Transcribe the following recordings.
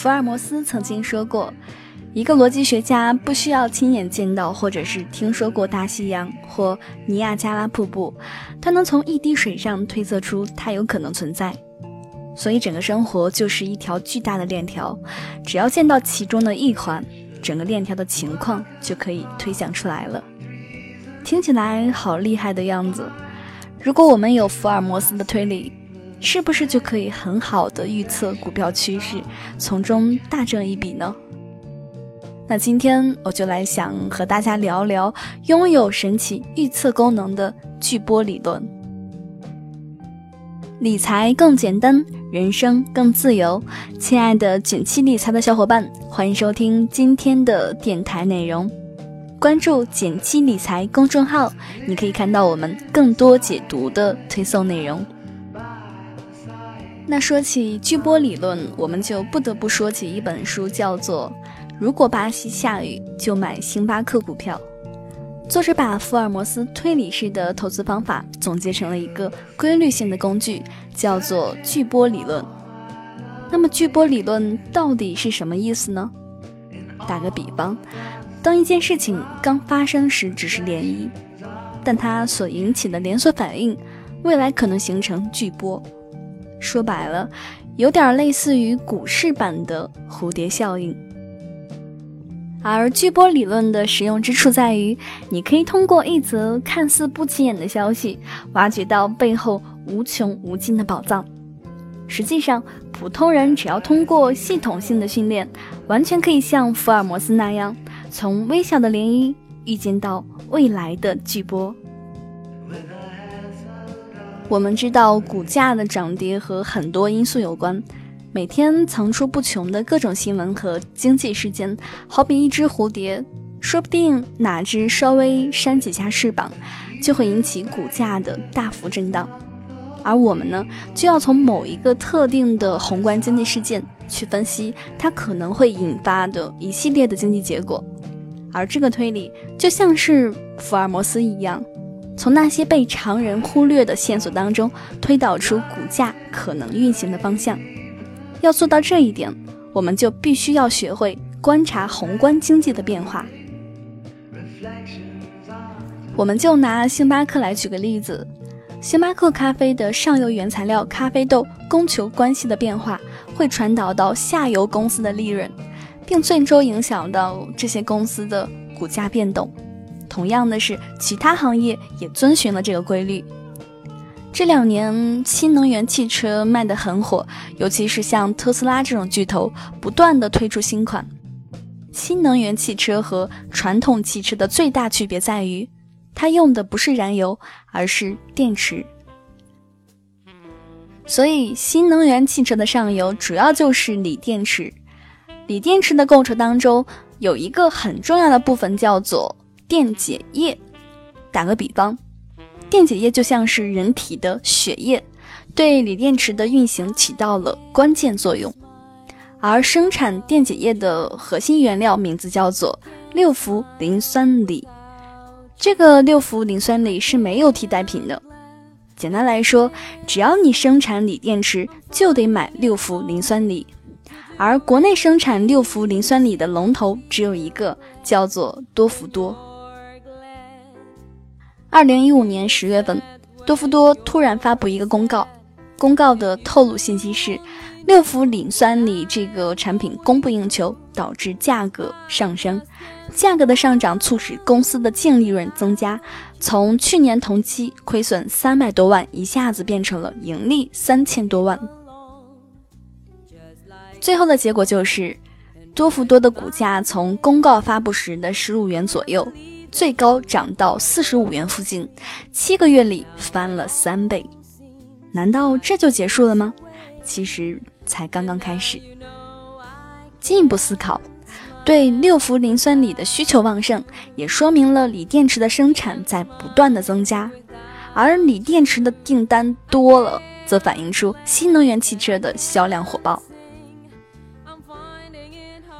福尔摩斯曾经说过，一个逻辑学家不需要亲眼见到或者是听说过大西洋或尼亚加拉瀑布，他能从一滴水上推测出它有可能存在。所以，整个生活就是一条巨大的链条，只要见到其中的一环，整个链条的情况就可以推想出来了。听起来好厉害的样子。如果我们有福尔摩斯的推理，是不是就可以很好的预测股票趋势，从中大挣一笔呢？那今天我就来想和大家聊聊拥有神奇预测功能的巨波理论。理财更简单。人生更自由，亲爱的简七理财的小伙伴，欢迎收听今天的电台内容。关注简七理财公众号，你可以看到我们更多解读的推送内容。那说起巨波理论，我们就不得不说起一本书，叫做《如果巴西下雨，就买星巴克股票》。作者把福尔摩斯推理式的投资方法总结成了一个规律性的工具，叫做巨波理论。那么，巨波理论到底是什么意思呢？打个比方，当一件事情刚发生时只是涟漪，但它所引起的连锁反应，未来可能形成巨波。说白了，有点类似于股市版的蝴蝶效应。而巨波理论的实用之处在于，你可以通过一则看似不起眼的消息，挖掘到背后无穷无尽的宝藏。实际上，普通人只要通过系统性的训练，完全可以像福尔摩斯那样，从微小的涟漪预见到未来的巨波。我们知道，股价的涨跌和很多因素有关。每天层出不穷的各种新闻和经济事件，好比一只蝴蝶，说不定哪只稍微扇几下翅膀，就会引起股价的大幅震荡。而我们呢，就要从某一个特定的宏观经济事件去分析它可能会引发的一系列的经济结果。而这个推理就像是福尔摩斯一样，从那些被常人忽略的线索当中推导出股价可能运行的方向。要做到这一点，我们就必须要学会观察宏观经济的变化。我们就拿星巴克来举个例子，星巴克咖啡的上游原材料咖啡豆供求关系的变化，会传导到下游公司的利润，并最终影响到这些公司的股价变动。同样的是，其他行业也遵循了这个规律。这两年，新能源汽车卖得很火，尤其是像特斯拉这种巨头，不断的推出新款。新能源汽车和传统汽车的最大区别在于，它用的不是燃油，而是电池。所以，新能源汽车的上游主要就是锂电池。锂电池的构成当中，有一个很重要的部分叫做电解液。打个比方。电解液就像是人体的血液，对锂电池的运行起到了关键作用。而生产电解液的核心原料名字叫做六氟磷酸锂，这个六氟磷酸锂是没有替代品的。简单来说，只要你生产锂电池，就得买六氟磷酸锂。而国内生产六氟磷酸锂的龙头只有一个，叫做多氟多。二零一五年十月份，多氟多突然发布一个公告，公告的透露信息是，六氟磷酸锂这个产品供不应求，导致价格上升。价格的上涨促使公司的净利润增加，从去年同期亏损三百多万，一下子变成了盈利三千多万。最后的结果就是，多氟多的股价从公告发布时的十五元左右。最高涨到四十五元附近，七个月里翻了三倍。难道这就结束了吗？其实才刚刚开始。进一步思考，对六氟磷酸锂的需求旺盛，也说明了锂电池的生产在不断的增加。而锂电池的订单多了，则反映出新能源汽车的销量火爆。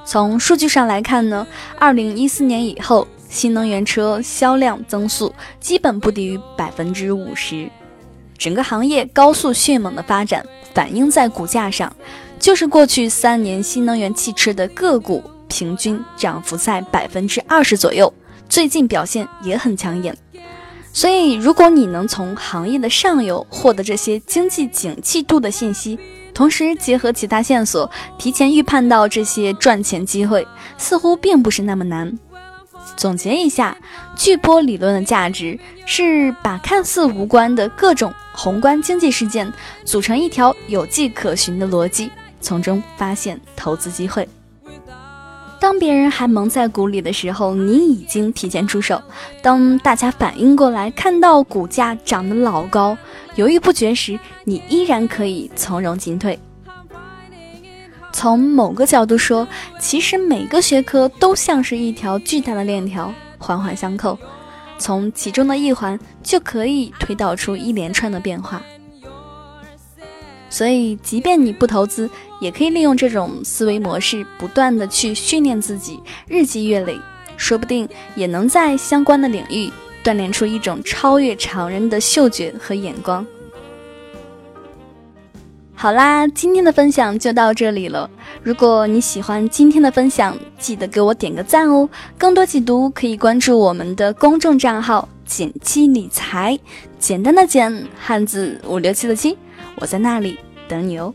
从数据上来看呢，二零一四年以后。新能源车销量增速基本不低于百分之五十，整个行业高速迅猛的发展反映在股价上，就是过去三年新能源汽车的个股平均涨幅在百分之二十左右，最近表现也很抢眼。所以，如果你能从行业的上游获得这些经济景气度的信息，同时结合其他线索，提前预判到这些赚钱机会，似乎并不是那么难。总结一下，巨波理论的价值是把看似无关的各种宏观经济事件组成一条有迹可循的逻辑，从中发现投资机会。当别人还蒙在鼓里的时候，你已经提前出手；当大家反应过来，看到股价涨得老高，犹豫不决时，你依然可以从容进退。从某个角度说，其实每个学科都像是一条巨大的链条，环环相扣，从其中的一环就可以推导出一连串的变化。所以，即便你不投资，也可以利用这种思维模式，不断的去训练自己，日积月累，说不定也能在相关的领域锻炼出一种超越常人的嗅觉和眼光。好啦，今天的分享就到这里了。如果你喜欢今天的分享，记得给我点个赞哦。更多解读可以关注我们的公众账号“简七理财”，简单的简，汉字五六七的七。我在那里等你哦。